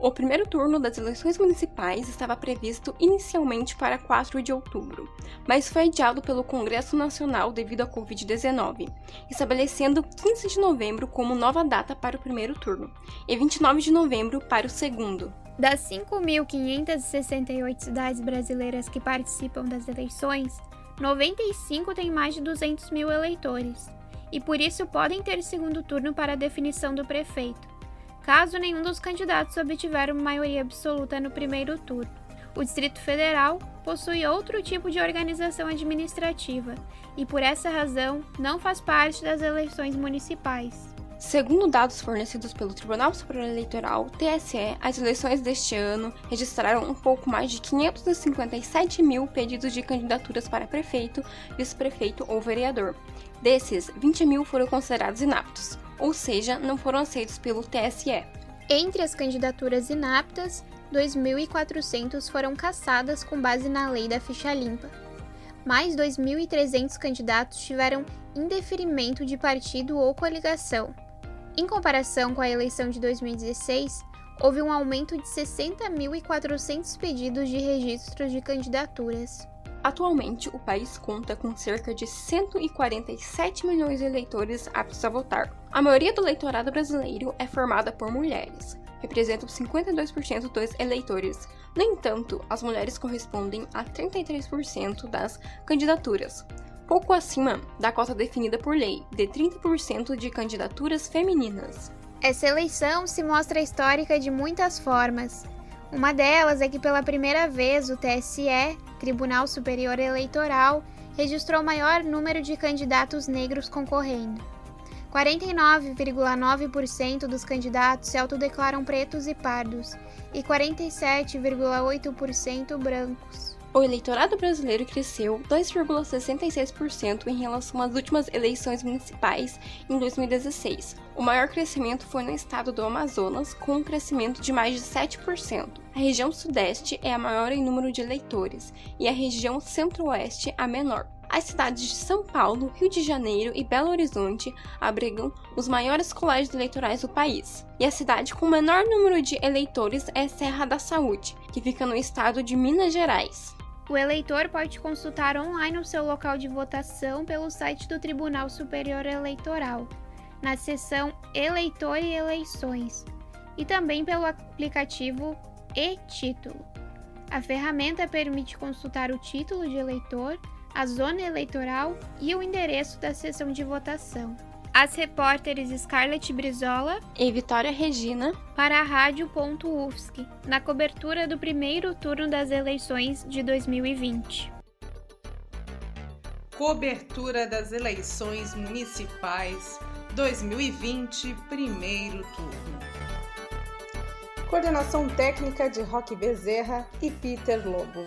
O primeiro turno das eleições municipais estava previsto inicialmente para 4 de outubro, mas foi adiado pelo Congresso Nacional devido à Covid-19, estabelecendo 15 de novembro como nova data para o primeiro turno e 29 de novembro para o segundo. Das 5.568 cidades brasileiras que participam das eleições, 95 têm mais de 200 mil eleitores, e por isso podem ter segundo turno para a definição do prefeito caso nenhum dos candidatos obtiver uma maioria absoluta no primeiro turno. O Distrito Federal possui outro tipo de organização administrativa e, por essa razão, não faz parte das eleições municipais. Segundo dados fornecidos pelo Tribunal Superior Eleitoral, TSE, as eleições deste ano registraram um pouco mais de 557 mil pedidos de candidaturas para prefeito, vice-prefeito ou vereador. Desses, 20 mil foram considerados inaptos ou seja, não foram aceitos pelo TSE. Entre as candidaturas inaptas, 2.400 foram cassadas com base na lei da ficha limpa. Mais 2.300 candidatos tiveram indeferimento de partido ou coligação. Em comparação com a eleição de 2016, houve um aumento de 60.400 pedidos de registro de candidaturas. Atualmente, o país conta com cerca de 147 milhões de eleitores aptos a votar. A maioria do eleitorado brasileiro é formada por mulheres, representam 52% dos eleitores. No entanto, as mulheres correspondem a 33% das candidaturas, pouco acima da cota definida por lei, de 30% de candidaturas femininas. Essa eleição se mostra histórica de muitas formas. Uma delas é que pela primeira vez o TSE, Tribunal Superior Eleitoral, registrou o maior número de candidatos negros concorrendo. 49,9% dos candidatos se autodeclaram pretos e pardos e 47,8% brancos. O eleitorado brasileiro cresceu 2,66% em relação às últimas eleições municipais em 2016. O maior crescimento foi no estado do Amazonas, com um crescimento de mais de 7%. A região sudeste é a maior em número de eleitores e a região centro-oeste a menor. As cidades de São Paulo, Rio de Janeiro e Belo Horizonte abrigam os maiores colégios eleitorais do país. E a cidade com o menor número de eleitores é Serra da Saúde, que fica no estado de Minas Gerais. O eleitor pode consultar online o seu local de votação pelo site do Tribunal Superior Eleitoral, na seção Eleitor e Eleições, e também pelo aplicativo e-Título. A ferramenta permite consultar o título de eleitor, a zona eleitoral e o endereço da sessão de votação as repórteres Scarlett Brizola e Vitória Regina para a Rádio.UFSC, na cobertura do primeiro turno das eleições de 2020. Cobertura das eleições municipais 2020, primeiro turno. Coordenação técnica de Roque Bezerra e Peter Lobo.